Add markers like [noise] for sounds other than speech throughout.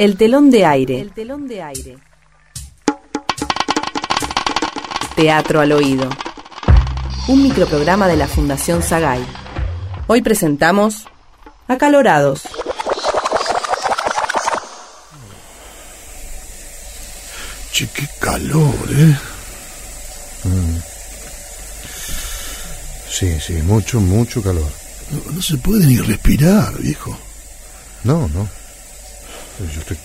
El telón de aire. El telón de aire. Teatro al oído. Un microprograma de la Fundación Sagay. Hoy presentamos Acalorados. Che, qué calor, ¿eh? Sí, sí, mucho, mucho calor. No, no se puede ni respirar, viejo. No, no. Yo estoy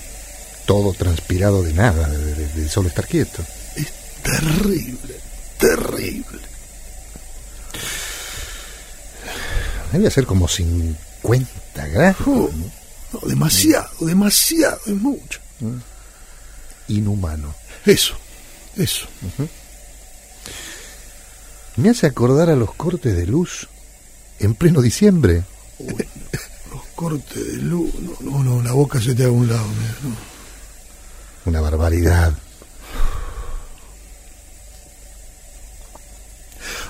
todo transpirado de nada, de, de- de solo estar quieto. Es terrible, terrible. Debe ser como 50 grados. Oh, no, demasiado, demasiado, es mucho. Inhumano. Eso, eso. Me hace acordar a los cortes de luz en pleno diciembre. [laughs] cortes de luz. No, no, no, la boca se te haga a un lado. mira, no. Una barbaridad.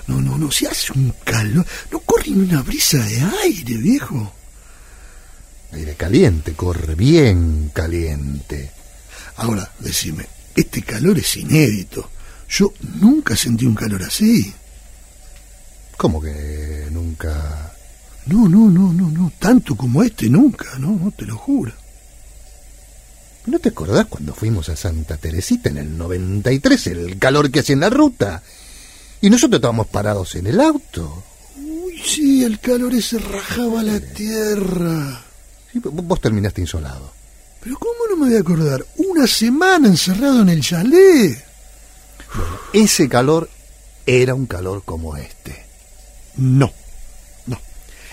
No, no, no, si hace un calor. No corre ni una brisa de aire, viejo. Aire caliente, corre bien caliente. Ahora, decime, este calor es inédito. Yo nunca sentí un calor así. ¿Cómo que nunca? No, no, no, no, no, tanto como este nunca, no, no te lo juro. ¿No te acordás cuando fuimos a Santa Teresita en el 93, el calor que hacía en la ruta? Y nosotros estábamos parados en el auto. Uy, sí, el calor ese rajaba la tierra. Sí, vos terminaste insolado. Pero ¿cómo no me voy a acordar? Una semana encerrado en el chalet. Ese calor era un calor como este. No.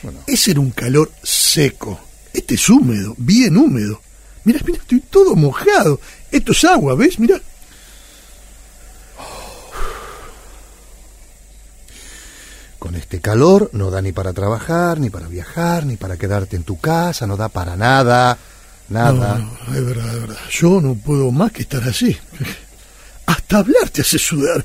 Bueno. Ese era un calor seco. Este es húmedo, bien húmedo. Mira, mira, estoy todo mojado. Esto es agua, ¿ves? Mira. Con este calor no da ni para trabajar, ni para viajar, ni para quedarte en tu casa, no da para nada, nada. No, no, es verdad, es verdad. Yo no puedo más que estar así. [laughs] Hasta hablar te hace sudar.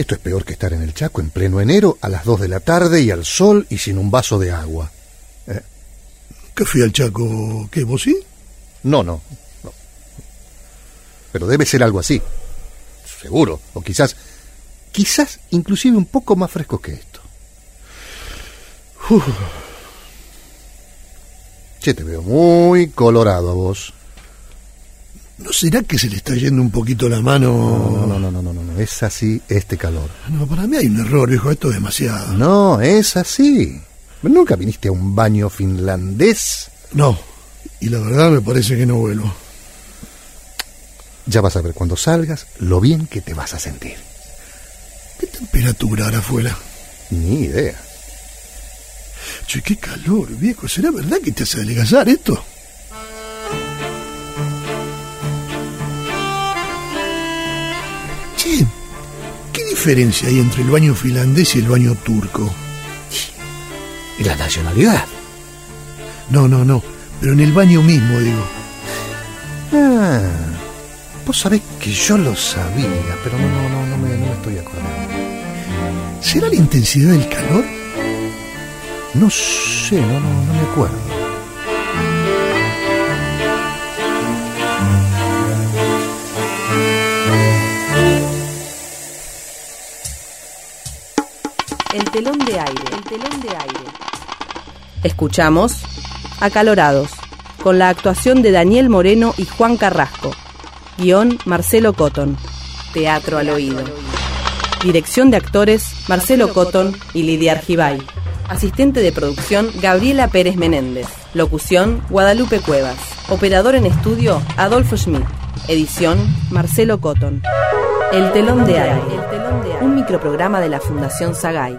Esto es peor que estar en el Chaco en pleno enero a las 2 de la tarde y al sol y sin un vaso de agua. ¿Qué fui al Chaco? ¿Qué, vos sí? No, no, no. Pero debe ser algo así. Seguro. O quizás, quizás inclusive un poco más fresco que esto. Uf, Che, te veo muy colorado a vos. ¿No será que se le está yendo un poquito la mano? No, no, no, no, no, no, no. Es así este calor. No, para mí hay un error, viejo. Esto es demasiado. No, es así. ¿Nunca viniste a un baño finlandés? No. Y la verdad me parece que no vuelvo. Ya vas a ver cuando salgas lo bien que te vas a sentir. ¿Qué temperatura hará afuera? Ni idea. Che, qué calor, viejo. ¿Será verdad que te hace adelgazar esto? Diferencia hay entre el baño finlandés y el baño turco? ¿Y la nacionalidad? No, no, no. Pero en el baño mismo, digo. Ah, vos sabés que yo lo sabía, pero no, no, no, no me, no me estoy acordando. ¿Será la intensidad del calor? No sé, no, no, no me acuerdo. El telón de aire. El telón de aire. Escuchamos Acalorados, con la actuación de Daniel Moreno y Juan Carrasco. Guión Marcelo Cotton. Teatro al oído. Dirección de actores Marcelo Cotton y Lidia Argibay. Asistente de producción Gabriela Pérez Menéndez. Locución Guadalupe Cuevas. Operador en estudio Adolfo Schmidt. Edición Marcelo Cotton. El telón de aire. Un microprograma de la Fundación Sagay.